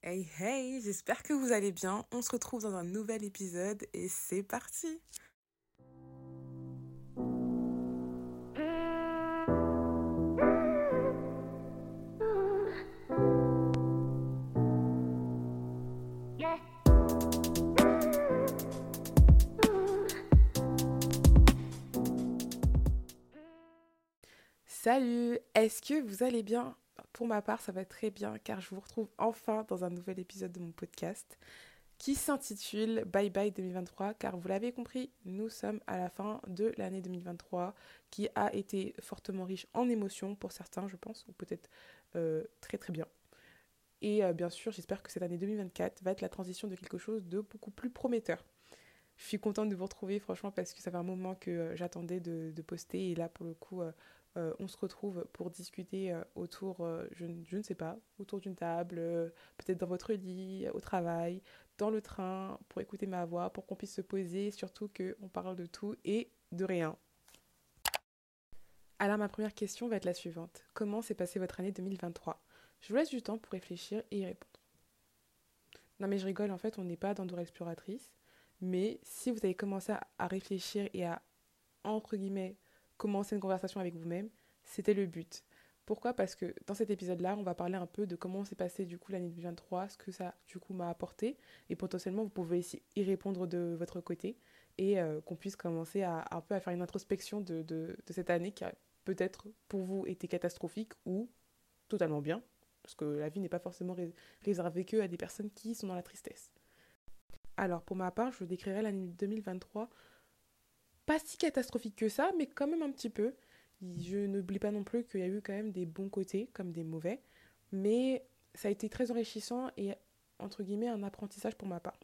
Hey hey, j'espère que vous allez bien. On se retrouve dans un nouvel épisode et c'est parti. Salut, est-ce que vous allez bien? Pour ma part, ça va très bien car je vous retrouve enfin dans un nouvel épisode de mon podcast qui s'intitule Bye Bye 2023 car vous l'avez compris, nous sommes à la fin de l'année 2023 qui a été fortement riche en émotions pour certains, je pense, ou peut-être euh, très très bien. Et euh, bien sûr, j'espère que cette année 2024 va être la transition de quelque chose de beaucoup plus prometteur. Je suis contente de vous retrouver, franchement, parce que ça fait un moment que euh, j'attendais de, de, poster. Et là, pour le coup, euh, on se retrouve pour discuter euh, autour, euh, je, je, ne sais pas, autour d'une table, peut-être dans votre lit, au travail, dans le train, pour écouter ma voix, pour qu'on puisse se poser, surtout qu'on parle de tout et de rien. Alors ma première question va être la suivante. Comment s'est passée votre année 2023 Je vous laisse du temps pour réfléchir et y répondre. Non mais je rigole, en fait on n'est pas dans Dora Exploratrice, mais si vous avez commencé à réfléchir et à, entre guillemets, commencer une conversation avec vous-même, c'était le but. Pourquoi? Parce que dans cet épisode-là, on va parler un peu de comment s'est passé du coup l'année 2023, ce que ça du coup m'a apporté, et potentiellement vous pouvez y répondre de votre côté et euh, qu'on puisse commencer à un peu à faire une introspection de, cette année qui a peut-être pour vous été catastrophique ou totalement bien, parce que la vie n'est pas forcément ré réservée que à des personnes qui sont dans la tristesse. Alors pour ma part, je décrirais l'année 2023 pas si catastrophique que ça, mais quand même un petit peu. Je n'oublie pas non plus qu'il y a eu quand même des bons côtés comme des mauvais, mais ça a été très enrichissant et entre guillemets un apprentissage pour ma part.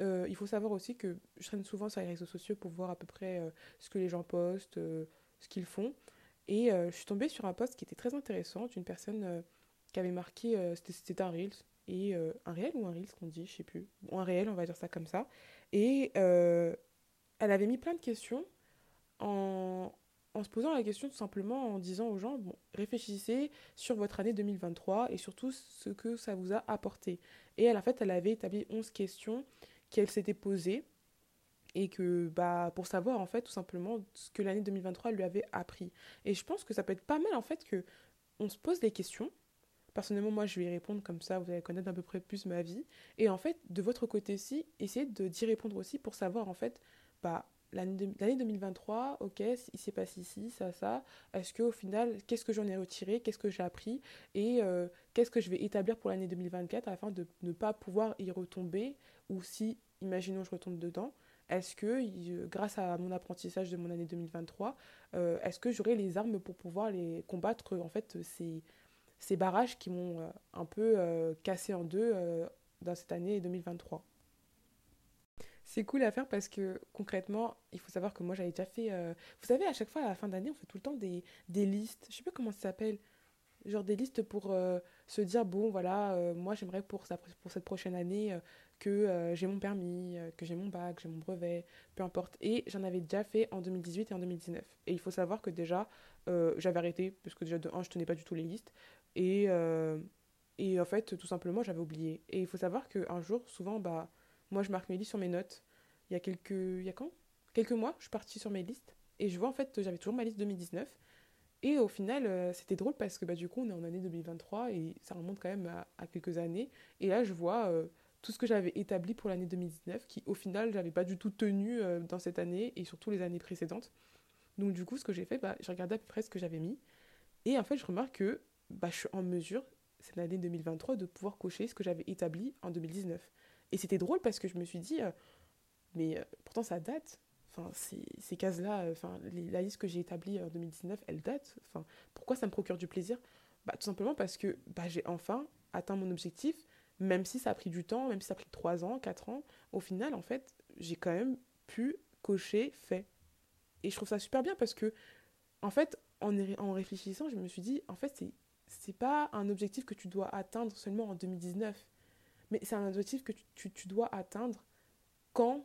Euh, il faut savoir aussi que je traîne souvent sur les réseaux sociaux pour voir à peu près euh, ce que les gens postent, euh, ce qu'ils font. Et je suis tombée sur un post qui était très intéressant d'une personne qui avait marqué, c'était un Reels, et un réel ou un Reels qu'on dit, je sais plus. Bon, un réel, on va dire ça comme ça. Et elle avait mis plein de questions en, en, se posant la question tout simplement en disant aux gens, réfléchissez sur votre année 2023 et surtout ce que ça vous a apporté. Et à la fait, elle avait établi 11 questions qu'elle s'était posées et que bah pour savoir en fait tout simplement ce que l'année 2023 lui avait appris. Et je pense que ça peut être pas mal en fait que on se pose des questions. Personnellement, moi, je vais y répondre comme ça, vous allez connaître à peu près plus ma vie. Et en fait, de votre côté-ci, essayez d'y répondre aussi pour savoir en fait bah, l'année 2023, ok, il s'est passé ici, ça, ça. Est-ce qu'au final, qu'est-ce que j'en ai retiré, qu'est-ce que j'ai appris et euh, qu'est-ce que je vais établir pour l'année 2024 afin de ne pas pouvoir y retomber ou si, imaginons, je retombe dedans, est-ce que, grâce à mon apprentissage de mon année 2023, euh, est-ce que j'aurai les armes pour pouvoir les combattre en fait ces, barrages qui m'ont euh, un peu euh, cassé en deux euh, dans cette année 2023 c'est cool à faire parce que concrètement, il faut savoir que moi j'avais déjà fait. Euh... Vous savez, à chaque fois à la fin d'année, on fait tout le temps des, listes. Je sais pas comment ça s'appelle. Genre des listes pour euh, se dire bon, voilà, euh, moi j'aimerais pour, cette prochaine année que j'ai mon permis, que j'ai mon bac, j'ai mon brevet, peu importe. Et j'en avais déjà fait en 2018 et en 2019. Et il faut savoir que déjà, j'avais arrêté parce que déjà de 1, je tenais pas du tout les listes. Et, et en fait, tout simplement, j'avais oublié. Et il faut savoir qu'un jour, souvent, bah moi, je marque mes listes sur mes notes. Il y a quelques... Il y a quand? Quelques mois, je suis partie sur mes listes. Et je vois, en fait, j'avais toujours ma liste 2019. Et au final, euh, c'était drôle parce que bah, du coup, on est en année 2023 et ça remonte quand même à, quelques années. Et là, je vois euh, tout ce que j'avais établi pour l'année 2019 qui, au final, j'avais pas du tout tenu euh, dans cette année et surtout les années précédentes. Donc, du coup, ce que j'ai fait, bah, j'ai regardé à peu près ce que j'avais mis. Et en fait, je remarque que bah, je suis en mesure, cette année 2023, de pouvoir cocher ce que j'avais établi en 2019. Et c'était drôle parce que je me suis dit, euh, mais euh, pourtant ça date. Enfin, ces, cases-là, euh, enfin, la liste que j'ai établie en 2019, elle date. Enfin, pourquoi ça me procure du plaisir? Bah, Tout simplement parce que bah, j'ai enfin atteint mon objectif, même si ça a pris du temps, même si ça a pris 3 ans, 4 ans. Au final, en fait, j'ai quand même pu cocher fait. Et je trouve ça super bien parce que, en fait, en, en réfléchissant, je me suis dit, en fait, c'est c'est pas un objectif que tu dois atteindre seulement en 2019 mais c'est un objectif que tu, tu, dois atteindre quand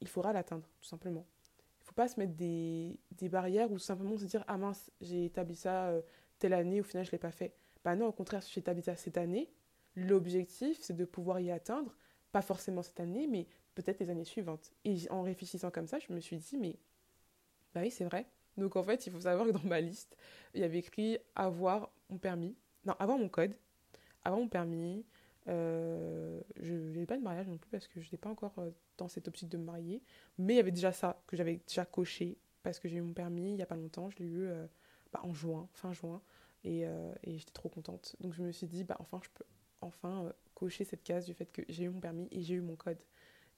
il faudra l'atteindre, tout simplement. Il ne faut pas se mettre des, des, barrières ou simplement se dire Ah mince, j'ai établi ça euh, telle année, au final je ne l'ai pas fait. Bah non, au contraire, si j'ai établi ça cette année, l'objectif, c'est de pouvoir y atteindre, pas forcément cette année, mais peut-être les années suivantes. Et en réfléchissant comme ça, je me suis dit, mais bah oui, c'est vrai. Donc en fait, il faut savoir que dans ma liste, il y avait écrit avoir mon permis, non, avoir mon code, avoir mon permis. Euh, je n'avais pas de mariage non plus parce que je n'étais pas encore euh, dans cette optique de me marier. Mais il y avait déjà ça que j'avais déjà coché parce que j'ai eu mon permis il n'y a pas longtemps. Je l'ai eu euh, bah, en juin, fin juin. Et, et j'étais trop contente. Donc je me suis dit, bah, enfin, je peux enfin cocher cette case du fait que j'ai eu mon permis et j'ai eu mon code.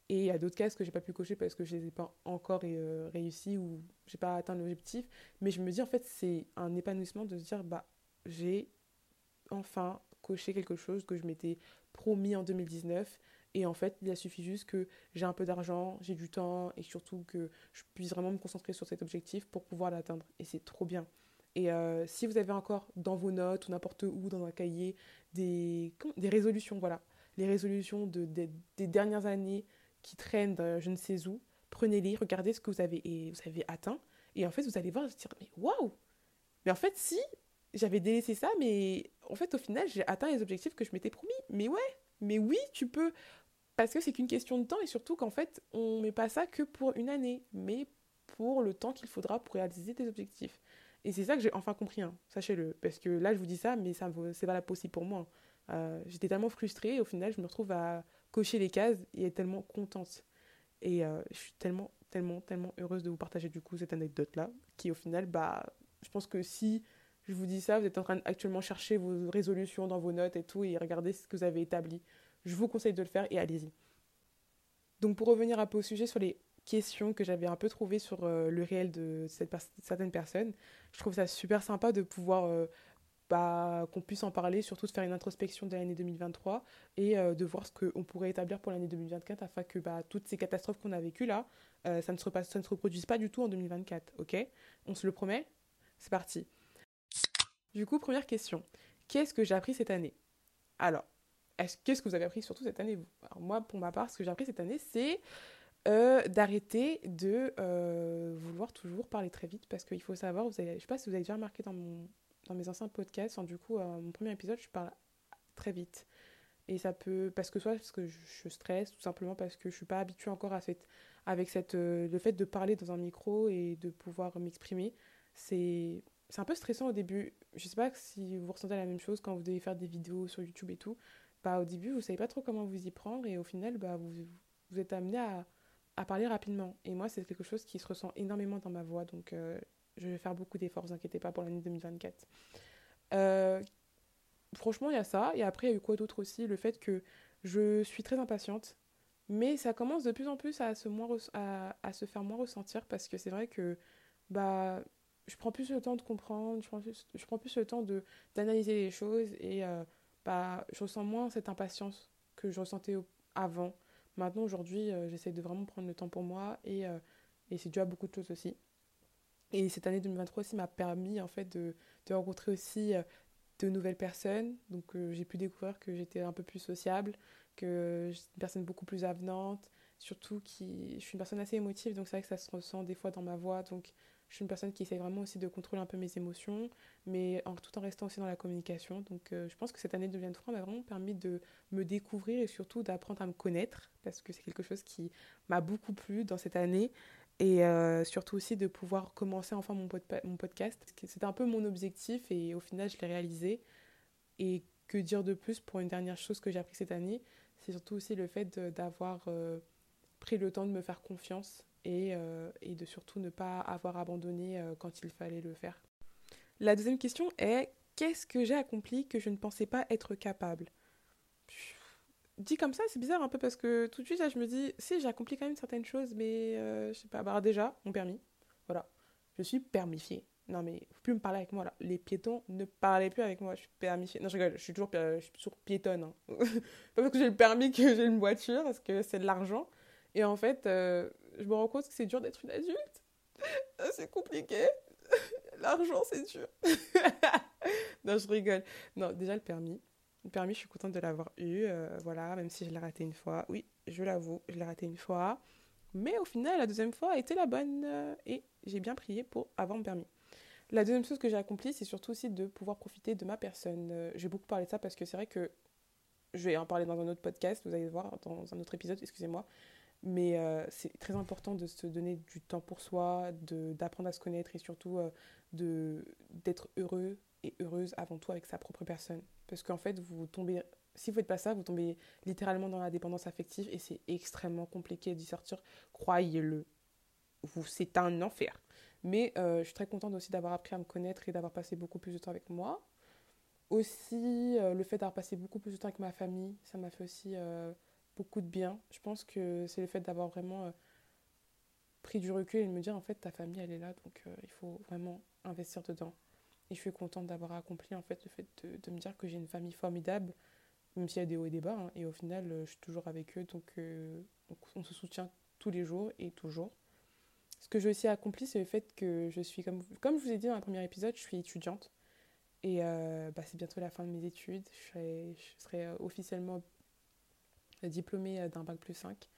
Et il y a d'autres cases que j'ai pas pu cocher parce que je les ai pas encore euh, réussi ou j'ai pas atteint l'objectif. Mais je me dis en fait c'est un épanouissement de se dire bah j'ai enfin coché quelque chose que je m'étais promis en 2019. Et en fait, il a suffi juste que j'ai un peu d'argent, j'ai du temps et surtout que je puisse vraiment me concentrer sur cet objectif pour pouvoir l'atteindre. Et c'est trop bien. Et euh, si vous avez encore dans vos notes ou n'importe où dans un cahier des, des résolutions, voilà, les résolutions de, des dernières années, qui traînent je ne sais où, prenez-les, regardez ce que vous avez, et vous avez atteint. Et en fait, vous allez voir, vous dire, mais waouh Mais en fait, si, j'avais délaissé ça, mais en fait, au final, j'ai atteint les objectifs que je m'étais promis. Mais ouais, mais oui, tu peux. Parce que c'est qu'une question de temps, et surtout qu'en fait, on ne met pas ça que pour une année, mais pour le temps qu'il faudra pour réaliser tes objectifs. Et c'est ça que j'ai enfin compris, hein, sachez-le. Parce que là, je vous dis ça, mais ça c'est la possible pour moi. Euh, j'étais tellement frustrée, et au final, je me retrouve à cocher les cases et être tellement contente. Et euh, je suis tellement, tellement, tellement heureuse de vous partager du coup cette anecdote-là, qui au final, bah, je pense que si je vous dis ça, vous êtes en train d'actuellement chercher vos résolutions dans vos notes et tout, et regarder ce que vous avez établi. Je vous conseille de le faire et allez-y. Donc pour revenir un peu au sujet sur les questions que j'avais un peu trouvées sur euh, le réel de certaines personnes, je trouve ça super sympa de pouvoir euh, bah, qu'on puisse en parler, surtout de faire une introspection de l'année 2023 et euh, de voir ce qu'on pourrait établir pour l'année 2024 afin que bah, toutes ces catastrophes qu'on a vécues là, ça, ne se ça ne se reproduise pas du tout en 2024. Ok? On se le promet? C'est parti. Du coup, première question. Qu'est-ce que j'ai appris cette année? Alors, qu'est-ce que vous avez appris surtout cette année Moi, pour ma part, ce que j'ai appris cette année, c'est euh, d'arrêter de vouloir toujours parler très vite parce qu'il faut savoir, je ne sais pas si vous avez déjà remarqué dans mes anciens podcasts, du coup, euh, mon premier épisode, je parle très vite. Et ça peut, parce que soit parce que je, stresse, tout simplement parce que je suis pas habituée encore à cette, avec cette, euh, le fait de parler dans un micro et de pouvoir m'exprimer. C'est, c'est un peu stressant au début. Je sais pas si vous ressentez la même chose quand vous devez faire des vidéos sur YouTube et tout. Bah, au début, vous savez pas trop comment vous y prendre et au final, bah, vous, vous êtes amené à, à parler rapidement. Et moi, c'est quelque chose qui se ressent énormément dans ma voix. Donc, euh, je vais faire beaucoup d'efforts, vous inquiétez pas, pour l'année 2024. Euh, franchement, il y a ça. Et après, il y a eu quoi d'autre aussi? Le fait que je suis très impatiente. Mais ça commence de plus en plus à se, moins à, à se faire moins ressentir parce que c'est vrai que bah, je prends plus le temps de comprendre, je prends plus, je prends plus le temps d'analyser les choses et euh, bah, je ressens moins cette impatience que je ressentais avant. Maintenant, aujourd'hui, euh, j'essaie de vraiment prendre le temps pour moi et, et c'est dû à beaucoup de choses aussi. Et cette année 2023 aussi m'a permis en fait de, de rencontrer aussi euh, de nouvelles personnes. Donc euh, j'ai pu découvrir que j'étais un peu plus sociable, que j'étais une personne beaucoup plus avenante, surtout qui je suis une personne assez émotive, donc c'est vrai que ça se ressent des fois dans ma voix. Donc je suis une personne qui essaye vraiment aussi de contrôler un peu mes émotions, mais tout en restant aussi dans la communication. Donc euh, je pense que cette année 2023 m'a vraiment permis de me découvrir et surtout d'apprendre à me connaître, parce que c'est quelque chose qui m'a beaucoup plu dans cette année. Et euh, surtout aussi de pouvoir commencer enfin mon, mon podcast. C'était un peu mon objectif et au final je l'ai réalisé. Et que dire de plus pour une dernière chose que j'ai appris cette année? C'est surtout aussi le fait d'avoir euh, pris le temps de me faire confiance et, euh, et, de surtout ne pas avoir abandonné quand il fallait le faire. La deuxième question est qu'est-ce que j'ai accompli que je ne pensais pas être capable? Dit comme ça, c'est bizarre un peu parce que tout de suite, là, je me dis, si, j'ai accompli quand même certaines choses, mais euh, je sais pas, bah déjà, mon permis, voilà, je suis permifiée. Non, mais faut plus me parler avec moi là. Les piétons ne parlaient plus avec moi. Je suis permifiée. Non, je rigole, je suis toujours, je suis toujours piétonne. Hein. pas parce que j'ai le permis que j'ai une voiture, parce que c'est de l'argent. Et en fait, euh, je me rends compte que c'est dur d'être une adulte. c'est compliqué. L'argent, c'est dur. non, je rigole. Non, déjà le permis. Le permis, je suis contente de l'avoir eu. Euh, voilà, même si je l'ai raté une fois. Oui, je l'avoue, je l'ai raté une fois. Mais au final, la deuxième fois a été la bonne euh, et j'ai bien prié pour avoir mon permis. La deuxième chose que j'ai accomplie, c'est surtout aussi de pouvoir profiter de ma personne. Euh, j'ai beaucoup parlé de ça parce que c'est vrai que Je vais en parler dans un autre podcast, vous allez voir, dans un autre épisode, excusez-moi. Mais euh, c'est très important de se donner du temps pour soi, d'apprendre à se connaître et surtout euh, d'être heureux et heureuse avant tout avec sa propre personne. Parce qu'en fait, vous tombez, si vous faites pas ça, vous tombez littéralement dans la dépendance affective et c'est extrêmement compliqué d'y sortir. Croyez-le. C'est un enfer. Mais euh, je suis très contente aussi d'avoir appris à me connaître et d'avoir passé beaucoup plus de temps avec moi. Aussi, le fait d'avoir passé beaucoup plus de temps avec ma famille, ça m'a fait aussi beaucoup de bien. Je pense que c'est le fait d'avoir vraiment pris du recul et de me dire en fait ta famille elle est là donc il faut vraiment investir dedans. Et je suis contente d'avoir accompli en fait le fait de, me dire que j'ai une famille formidable, même s'il y a des hauts et des bas. Hein. et au final, je suis toujours avec eux, donc on se soutient tous les jours et toujours. Ce que j'ai aussi accompli, c'est le fait que je suis, comme, comme je vous ai dit dans le premier épisode, je suis étudiante. Et euh, bah, c'est bientôt la fin de mes études. Je serai, euh, officiellement diplômée euh, d'un bac plus 5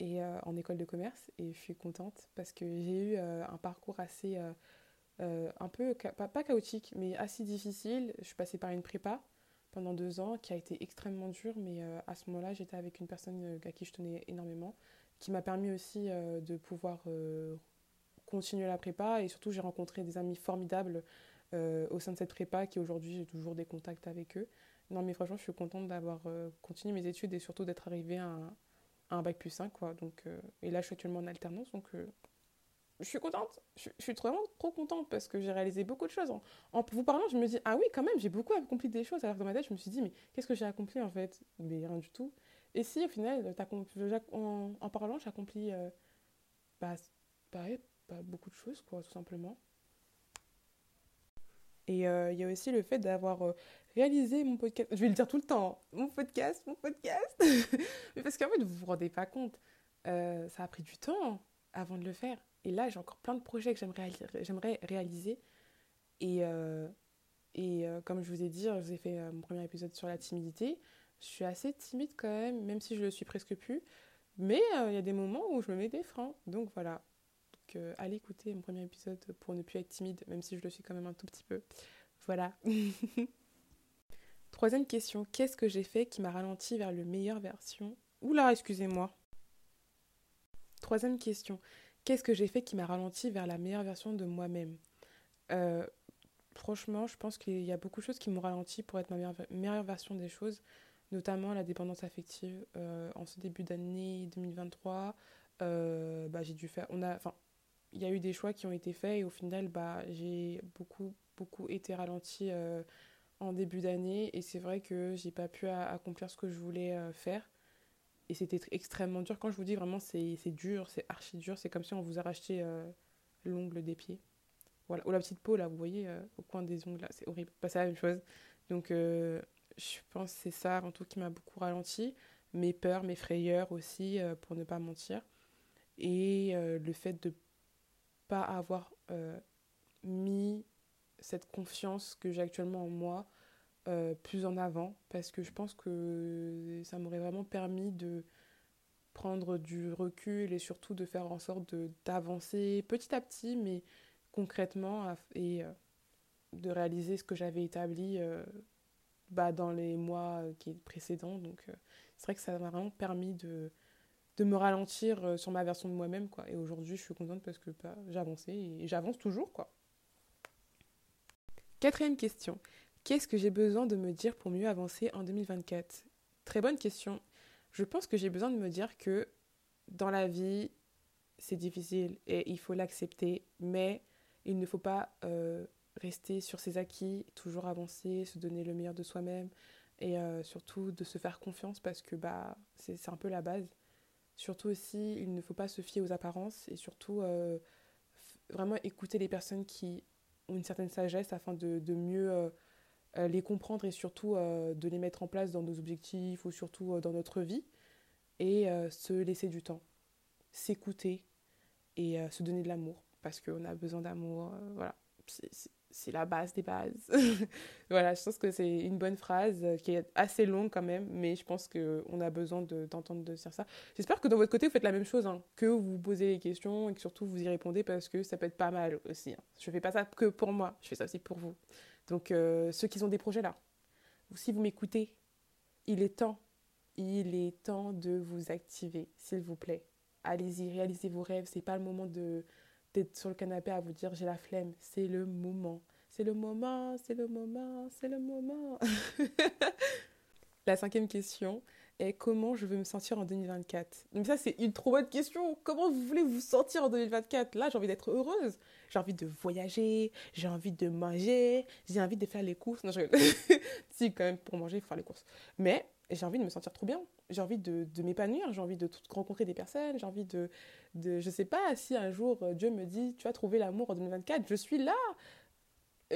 et, en école de commerce. Et je suis contente parce que j'ai eu un parcours assez, un peu, pas, pas, chaotique, mais assez difficile. Je suis passée par une prépa pendant deux ans qui a été extrêmement dure, mais à ce moment-là, j'étais avec une personne à qui je tenais énormément qui m'a permis aussi euh, de pouvoir euh, continuer la prépa et surtout j'ai rencontré des amis formidables euh, au sein de cette prépa qui aujourd'hui j'ai toujours des contacts avec eux. Non mais franchement je suis contente d'avoir continué mes études et surtout d'être arrivée à un, bac plus 5 quoi. Donc, et là je suis actuellement en alternance donc je suis contente. Je, suis vraiment trop contente parce que j'ai réalisé beaucoup de choses. En, vous parlant, je me dis, ah oui, quand même, j'ai beaucoup accompli des choses. Alors dans ma tête, je me suis dit, mais qu'est-ce que j'ai accompli en fait? Mais rien du tout. Et si au final, en, en, parlant, j'accomplis euh, bah, pareil, bah, beaucoup de choses, quoi, tout simplement. Et euh, il y a aussi le fait d'avoir euh, réalisé mon podcast. Je vais le dire tout le temps, mon podcast, mon podcast. Mais parce qu'en fait, vous vous rendez pas compte. ça a pris du temps avant de le faire. Et là, j'ai encore plein de projets que j'aimerais réaliser. Et, et comme je vous ai dit, je vous ai fait mon premier épisode sur la timidité. Je suis assez timide quand même, même si je le suis presque plus. Mais euh, il y a des moments où je me mets des freins. Donc voilà. Donc, euh, allez écouter mon premier épisode pour ne plus être timide, même si je le suis quand même un tout petit peu. Voilà. Troisième question. Qu'est-ce que j'ai fait qui m'a ralenti vers le meilleure version? Oula, excusez-moi. Troisième question. Qu'est-ce que j'ai fait qui m'a ralenti vers la meilleure version de moi-même? Euh, Franchement, je pense qu'il y a beaucoup de choses qui m'ont ralenti pour être ma meilleure, version des choses notamment la dépendance affective. Euh, en ce début d'année 2023, euh, bah, j'ai dû faire. On a, enfin, il y a eu des choix qui ont été faits et au final, bah, j'ai beaucoup, beaucoup été ralentie euh, en début d'année et c'est vrai que j'ai pas pu accomplir ce que je voulais faire. Et c'était extrêmement dur. Quand je vous dis vraiment, c'est dur, c'est archi dur. C'est comme si on vous arrachait l'ongle des pieds. Voilà. Ou la petite peau, là, vous voyez, au coin des ongles, là, c'est horrible. Pas la même chose. Donc, je pense que c'est ça avant tout qui m'a beaucoup ralenti. Mes peurs, mes frayeurs aussi, euh, pour ne pas mentir. Et euh, le fait de pas avoir euh, mis cette confiance que j'ai actuellement en moi plus en avant. Parce que je pense que ça m'aurait vraiment permis de prendre du recul et surtout de faire en sorte d'avancer petit à petit, mais concrètement, et de réaliser ce que j'avais établi bah, dans les mois euh, qui précédents. Donc euh, c'est vrai que ça m'a vraiment permis de, de me ralentir euh, sur ma version de moi-même. quoi. Et aujourd'hui, je suis contente parce que bah, avancé et j'avance toujours. quoi. Quatrième question. Qu'est-ce que j'ai besoin de me dire pour mieux avancer en 2024 Très bonne question. Je pense que j'ai besoin de me dire que dans la vie, c'est difficile et il faut l'accepter, mais il ne faut pas rester sur ses acquis, toujours avancer, se donner le meilleur de soi-même et euh, surtout de se faire confiance parce que bah, c'est un peu la base. Surtout aussi, il ne faut pas se fier aux apparences et surtout euh, vraiment écouter les personnes qui une certaine sagesse afin de, mieux euh, les comprendre et surtout de les mettre en place dans nos objectifs ou surtout dans notre vie et se laisser du temps, s'écouter et se donner de l'amour parce qu'on a besoin d'amour. voilà la base des bases. voilà, je pense que c'est une bonne phrase euh, qui est assez longue quand même, mais je pense qu'on a besoin d'entendre de, dire ça. J'espère que de votre côté, vous faites la même chose, hein, que vous posez les questions et que surtout vous y répondez parce que ça peut être pas mal aussi. Hein. Je fais pas ça que pour moi, je fais ça aussi pour vous. Donc, euh, ceux qui ont des projets là, ou si vous m'écoutez, il est temps, il est temps de vous activer, s'il vous plaît. Allez-y, réalisez vos rêves. C'est pas le moment de d'être sur le canapé à vous dire j'ai la flemme. C'est le moment. C'est le moment, c'est le moment, c'est le moment. la cinquième question est comment je veux me sentir en 2024 Donc ça, c'est une trop bonne question. Comment vous voulez vous sentir en 2024 Là, j'ai envie d'être heureuse. J'ai envie de voyager, j'ai envie de manger, j'ai envie de faire les courses. Non, je si, quand même, pour manger, il faut faire les courses. Mais j'ai envie de me sentir trop bien. J'ai envie de, m'épanouir, j'ai envie de rencontrer des personnes, j'ai envie de, de... Je sais pas, si un jour euh, Dieu me dit, tu as trouvé l'amour en 2024, je suis là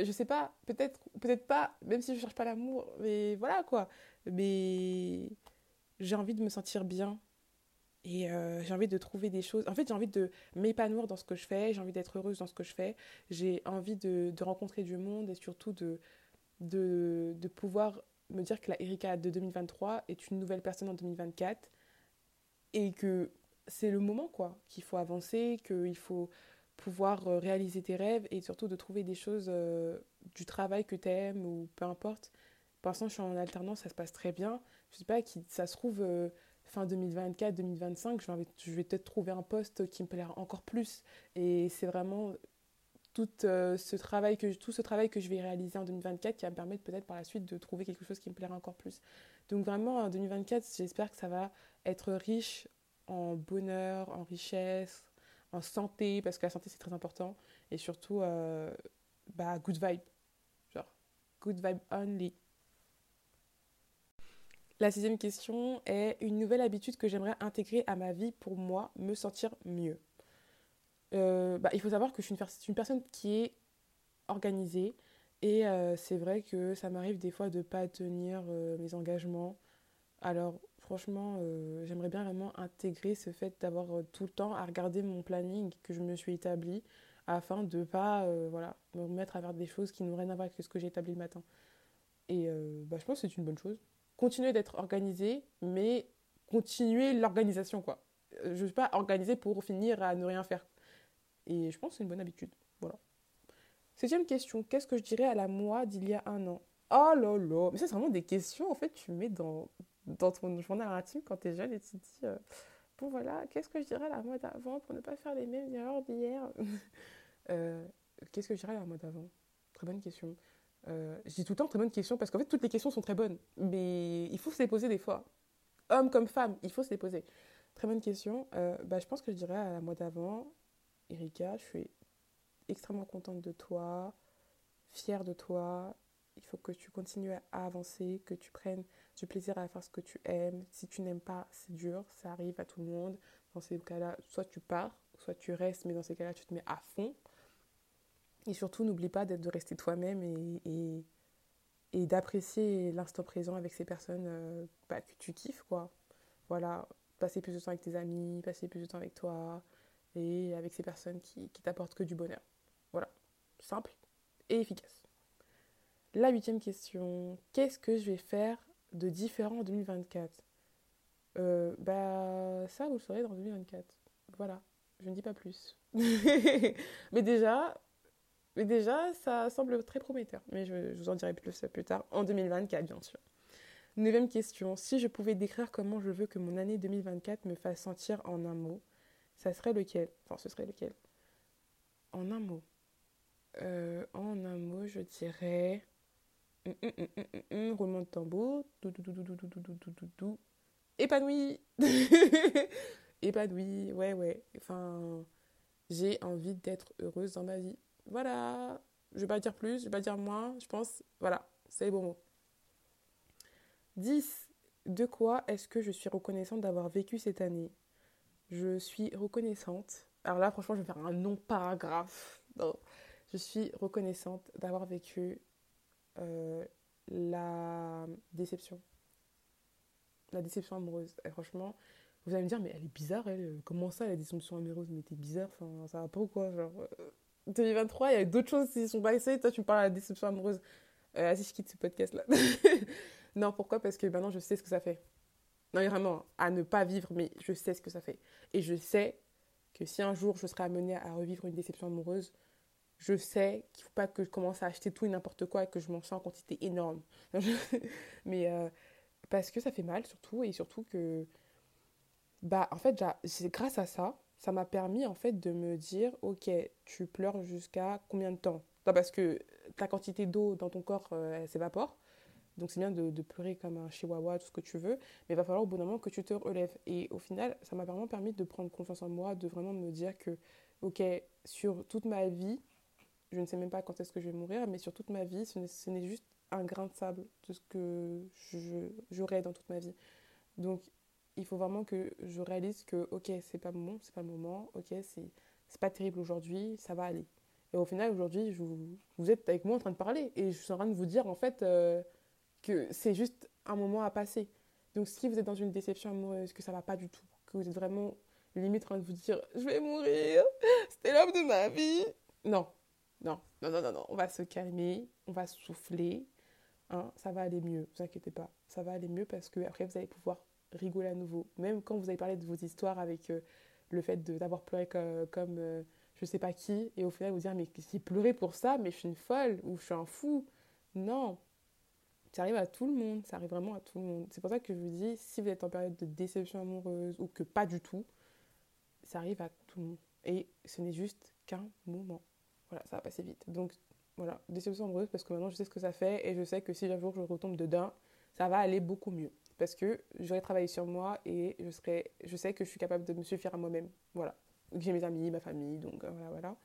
je sais pas, peut-être peut-être pas, même si je cherche pas l'amour, mais voilà quoi. Mais j'ai envie de me sentir bien et euh, j'ai envie de trouver des choses. En fait, j'ai envie de m'épanouir dans ce que je fais, j'ai envie d'être heureuse dans ce que je fais, j'ai envie de, rencontrer du monde et surtout de, pouvoir me dire que la Erika de 2023 est une nouvelle personne en 2024 et que c'est le moment quoi, qu'il faut avancer, qu'il faut pouvoir euh, réaliser tes rêves et surtout de trouver des choses euh, du travail que tu aimes ou peu importe. Pour l'instant, je suis en alternance, ça se passe très bien. Je sais pas, qui, ça se trouve euh, fin 2024, 2025, je vais, je vais peut-être trouver un poste qui me plaira encore plus. Et c'est vraiment tout, ce travail que, tout ce travail que je vais réaliser en 2024 qui va me permettre peut-être par la suite de trouver quelque chose qui me plaira encore plus. Donc vraiment, en 2024, j'espère que ça va être riche en bonheur, en richesse, en santé, parce que la santé c'est très important, et surtout, euh, bah, good vibe. Genre, good vibe only. La sixième question est une nouvelle habitude que j'aimerais intégrer à ma vie pour moi me sentir mieux? Euh, bah, il faut savoir que je suis une, personne qui est organisée et euh, c'est vrai que ça m'arrive des fois de ne pas tenir mes engagements. Alors franchement, euh, j'aimerais bien vraiment intégrer ce fait d'avoir euh, tout le temps à regarder mon planning que je me suis établi afin de ne pas euh, voilà, me remettre à faire des choses qui n'ont rien à voir avec ce que j'ai établi le matin. Et bah, je pense que c'est une bonne chose. Continuer d'être organisé, mais continuer l'organisation, quoi. Je ne suis pas organisée pour finir à ne rien faire. Et je pense que c'est une bonne habitude. Voilà. Septième question. Qu'est-ce que je dirais à la moi d'il y a un an? Oh là là. Mais ça, c'est vraiment des questions, en fait, tu mets dans, dans ton journal intime quand tu es jeune et tu te dis euh, bon voilà qu'est-ce que je dirais à la mode d'avant pour ne pas faire les mêmes erreurs d'hier? Euh, qu'est-ce que je dirais à la mode d'avant? Très bonne question. Euh, je dis tout le temps très bonne question parce qu'en fait toutes les questions sont très bonnes. Mais il faut se les poser des fois. Homme comme femme il faut se les poser. Très bonne question. Bah, je pense que je dirais à la mode d'avant Erika je suis extrêmement contente de toi fière de toi il faut que tu continues à avancer, que tu prennes du plaisir à faire ce que tu aimes. Si tu n'aimes pas, c'est dur, ça arrive à tout le monde. Dans ces cas-là, soit tu pars, soit tu restes, mais dans ces cas-là, tu te mets à fond. Et surtout, n'oublie pas de rester toi-même et d'apprécier l'instant présent avec ces personnes euh, bah, que tu kiffes, quoi. Voilà, passer plus de temps avec tes amis, passer plus de temps avec toi et avec ces personnes qui, t'apportent que du bonheur. Voilà, simple et efficace. La huitième question, qu'est-ce que je vais faire de différent en 2024 euh, Bah ça, vous le saurez dans 2024. Voilà, je ne dis pas plus. mais déjà, mais déjà, ça semble très prometteur. Mais je, je, vous en dirai plus plus tard, en 2024 bien sûr. Neuvième question, si je pouvais décrire comment je veux que mon année 2024 me fasse sentir en un mot, ça serait lequel Enfin, ce serait lequel En un mot. Euh, en un mot, je dirais roulement de tambour, épanoui, épanoui, ouais, ouais. Enfin, j'ai envie d'être heureuse dans ma vie. Voilà, je vais pas dire plus, je vais pas dire moins, je pense, voilà, c'est les bons mots. 10. De quoi est-ce que je suis reconnaissante d'avoir vécu cette année Je suis reconnaissante. Alors là, franchement, je vais faire un non-paragraphe. Je suis reconnaissante d'avoir vécu euh, la déception. La déception amoureuse. Et franchement, vous allez me dire, mais elle est bizarre, elle. Comment ça, la déception amoureuse? Mais t'es bizarre, enfin, ça va pas ou quoi Genre, 2023, euh, il y a d'autres choses qui sont passées. Toi, tu me parles de la déception amoureuse. Euh, vas-y, je quitte ce podcast-là. non, pourquoi? Parce que maintenant, je sais ce que ça fait. Non, vraiment, à ne pas vivre, mais je sais ce que ça fait. Et je sais que si un jour je serai amenée à revivre une déception amoureuse, je sais qu'il ne faut pas que je commence à acheter tout et n'importe quoi et que je m'en sens en quantité énorme. Mais euh, parce que ça fait mal surtout et surtout que bah en fait grâce à ça ça m'a permis en fait de me dire ok tu pleures jusqu'à combien de temps? Parce que ta quantité d'eau dans ton corps euh, elle s'évapore donc c'est bien de, pleurer comme un chihuahua tout ce que tu veux mais il va falloir au bout moment que tu te relèves et au final ça m'a vraiment permis de prendre confiance en moi de vraiment me dire que ok sur toute ma vie je ne sais même pas quand est-ce que je vais mourir mais sur toute ma vie ce n'est juste un grain de sable de ce que j'aurai dans toute ma vie. Donc, il faut vraiment que je réalise que, ok, c'est pas bon, c'est pas le moment, ok, c'est pas terrible aujourd'hui, ça va aller. Et au final, aujourd'hui, vous êtes avec moi en train de parler et je suis en train de vous dire, en fait, euh, que c'est juste un moment à passer. Donc, si vous êtes dans une déception amoureuse, que ça va pas du tout, que vous êtes vraiment limite en train de vous dire, je vais mourir, c'était l'homme de ma vie. Non, non, non, non, non, non, on va se calmer, on va souffler, Hein, ça va aller mieux, vous inquiétez pas. Ça va aller mieux parce que après vous allez pouvoir rigoler à nouveau. Même quand vous avez parlé de vos histoires avec euh, le fait d'avoir pleuré comme, comme euh, je sais pas qui, et au final vous dire mais j'ai pleuré pour ça, mais je suis une folle ou je suis un fou. Non, ça arrive à tout le monde, ça arrive vraiment à tout le monde. C'est pour ça que je vous dis, si vous êtes en période de déception amoureuse ou que pas du tout, ça arrive à tout le monde. Et ce n'est juste qu'un moment. Voilà, ça va passer vite. Donc voilà, déception amoureuse parce que maintenant je sais ce que ça fait et je sais que si un jour je retombe dedans, ça va aller beaucoup mieux. Parce que j'aurai travaillé sur moi et je, serai, je sais que je suis capable de me suffire à moi-même. Voilà. J'ai mes amis, ma famille, donc euh, voilà, voilà.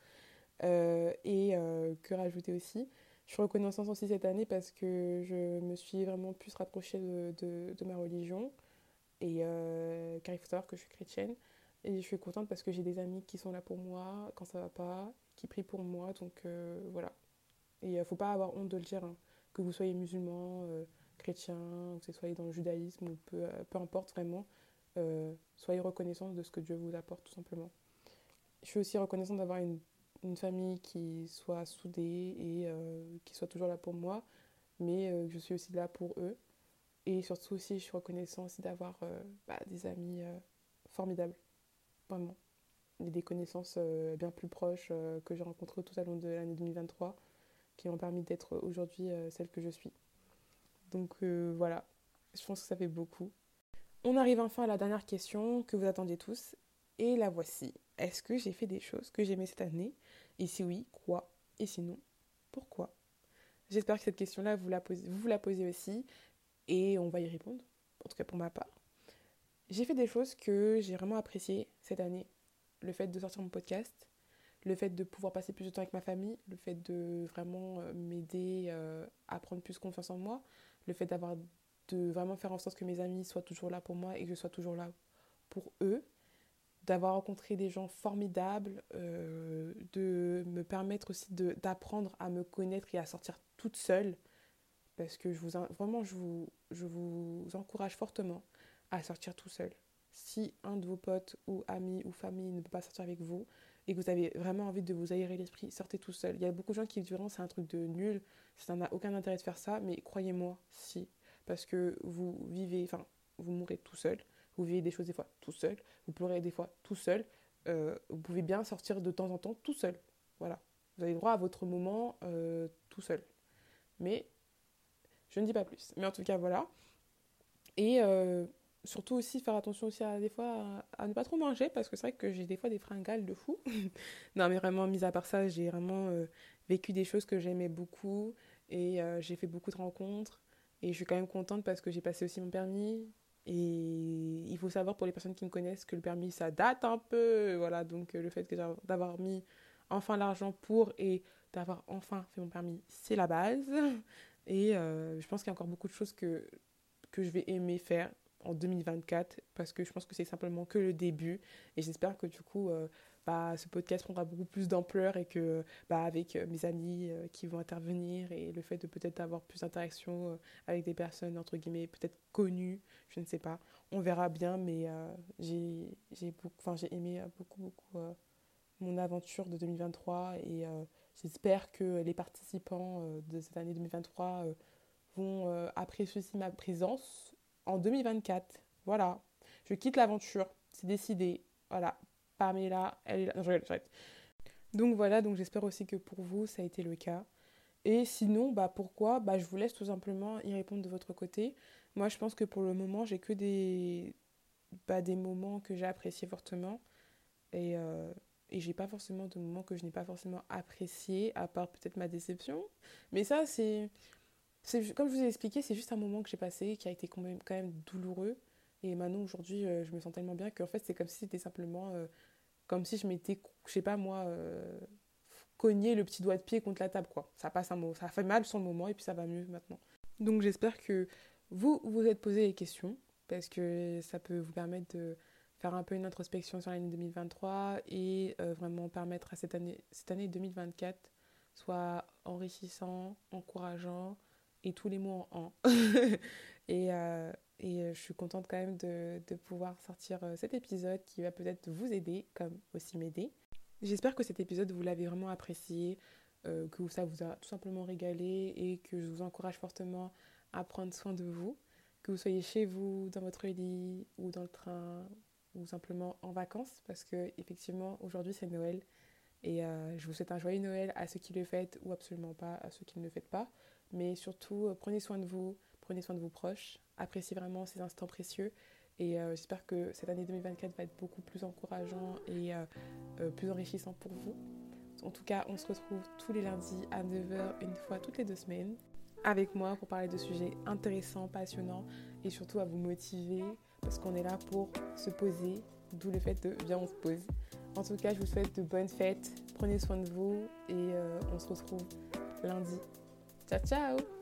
Euh, et euh, que rajouter aussi Je suis reconnaissante aussi cette année parce que je me suis vraiment plus rapprochée de, de, ma religion. Et car il faut savoir que je suis chrétienne. Et je suis contente parce que j'ai des amis qui sont là pour moi quand ça va pas, qui prient pour moi. Donc voilà, et il ne faut pas avoir honte de le dire, hein. que vous soyez musulman, euh, chrétien, que vous soyez dans le judaïsme, ou peu, euh, peu importe vraiment, euh, soyez reconnaissant de ce que Dieu vous apporte tout simplement. Je suis aussi reconnaissante d'avoir une, une, famille qui soit soudée et qui soit toujours là pour moi, mais je suis aussi là pour eux. Et surtout aussi, je suis reconnaissante d'avoir bah, des amis formidables, vraiment. Des connaissances bien plus proches que j'ai rencontrées tout au long de l'année 2023 qui m'ont permis d'être aujourd'hui euh, celle que je suis. Donc euh, voilà, je pense que ça fait beaucoup. On arrive enfin à la dernière question que vous attendiez tous, et la voici. Est-ce que j'ai fait des choses que j'aimais cette année? Et si oui, quoi? Et sinon, pourquoi? J'espère que cette question-là, vous, la posez, vous la posez aussi, et on va y répondre, en tout cas pour ma part. J'ai fait des choses que j'ai vraiment appréciées cette année. Le fait de sortir mon podcast, le fait de pouvoir passer plus de temps avec ma famille, le fait de vraiment euh, m'aider euh, à prendre plus confiance en moi, le fait d'avoir de vraiment faire en sorte que mes amis soient toujours là pour moi et que je sois toujours là pour eux, d'avoir rencontré des gens formidables, euh, de me permettre aussi d'apprendre à me connaître et à sortir toute seule, parce que je vous, vraiment je vous, je vous encourage fortement à sortir tout seul. Si un de vos potes ou amis ou famille ne peut pas sortir avec vous, et que vous avez vraiment envie de vous aérer l'esprit, sortez tout seul. Il y a beaucoup de gens qui disent vraiment c'est un truc de nul, ça n'a aucun intérêt de faire ça, mais croyez-moi, si. Parce que vous vivez, enfin, vous mourrez tout seul, vivez des choses des fois tout seul, vous pleurez des fois tout seul, euh, vous pouvez bien sortir de temps en temps tout seul. Voilà. Vous avez droit à votre moment euh, tout seul. Mais je ne dis pas plus. Mais en tout cas, voilà. Et euh, surtout aussi faire attention aussi à des fois à, ne pas trop manger parce que c'est vrai que j'ai des fois des fringales de fou. non mais vraiment mis à part ça, j'ai vraiment vécu des choses que j'aimais beaucoup et j'ai fait beaucoup de rencontres et je suis quand même contente parce que j'ai passé aussi mon permis et il faut savoir pour les personnes qui me connaissent que le permis ça date un peu voilà. Donc euh, le fait d'avoir mis enfin l'argent pour et d'avoir enfin fait mon permis, c'est la base. Et je pense qu'il y a encore beaucoup de choses que que je vais aimer faire en 2024 parce que je pense que c'est simplement que le début. Et j'espère que du coup euh, bah, ce podcast prendra beaucoup plus d'ampleur et que bah, avec euh, mes amis euh, qui vont intervenir et le fait de peut-être avoir plus d'interactions avec des personnes entre guillemets peut-être connues je ne sais pas. On verra bien mais j'ai j'ai j'ai aimé beaucoup beaucoup mon aventure de 2023 et j'espère que les participants de cette année 2023 vont apprécier ma présence en 2024. Voilà. Je quitte l'aventure. C'est décidé. Voilà. Pamela, elle est là. Donc voilà, donc j'espère aussi que pour vous, ça a été le cas. Et sinon, bah pourquoi? Bah, Je vous laisse tout simplement y répondre de votre côté. Moi, je pense que pour le moment, j'ai que des, bah, des moments que j'ai appréciés fortement. Et, euh, et j'ai pas forcément de moments que je n'ai pas forcément appréciés, à part peut-être ma déception. Mais ça, c'est. Comme je vous ai expliqué, c'est juste un moment que j'ai passé qui a été quand même, douloureux. Et maintenant, aujourd'hui, euh, je me sens tellement bien qu'en fait, c'est comme si c'était simplement. Euh, comme si je m'étais, je sais pas moi, euh, cogné le petit doigt de pied contre la table, quoi. Ça passe un mot. Ça fait mal sur le moment et puis ça va mieux maintenant. Donc, j'espère que vous vous êtes posé les questions parce que ça peut vous permettre de faire un peu une introspection sur l'année 2023 et vraiment permettre à cette année, cette année 2024 soit enrichissant, encourageant et tous les mots en un. et, euh, et euh, je suis contente quand même de, de pouvoir sortir cet épisode qui va peut-être vous aider comme aussi m'aider. J'espère que cet épisode vous l'avez vraiment apprécié, que ça vous a tout simplement régalé et que je vous encourage fortement à prendre soin de vous, que vous soyez chez vous, dans votre lit ou dans le train ou simplement en vacances parce que effectivement aujourd'hui c'est Noël et euh, je vous souhaite un joyeux Noël à ceux qui le fêtent ou absolument pas à ceux qui ne le fêtent pas. Mais surtout, euh, prenez soin de vous, prenez soin de vos proches, appréciez vraiment ces instants précieux. Et euh, j'espère que cette année 2024 va être beaucoup plus encourageant et plus enrichissant pour vous. En tout cas, on se retrouve tous les lundis à 9h, une fois toutes les deux semaines, avec moi pour parler de sujets intéressants, passionnants et surtout à vous motiver parce qu'on est là pour se poser, d'où le fait de bien on se pose. En tout cas, je vous souhaite de bonnes fêtes, prenez soin de vous et euh, on se retrouve lundi. Ciao ciao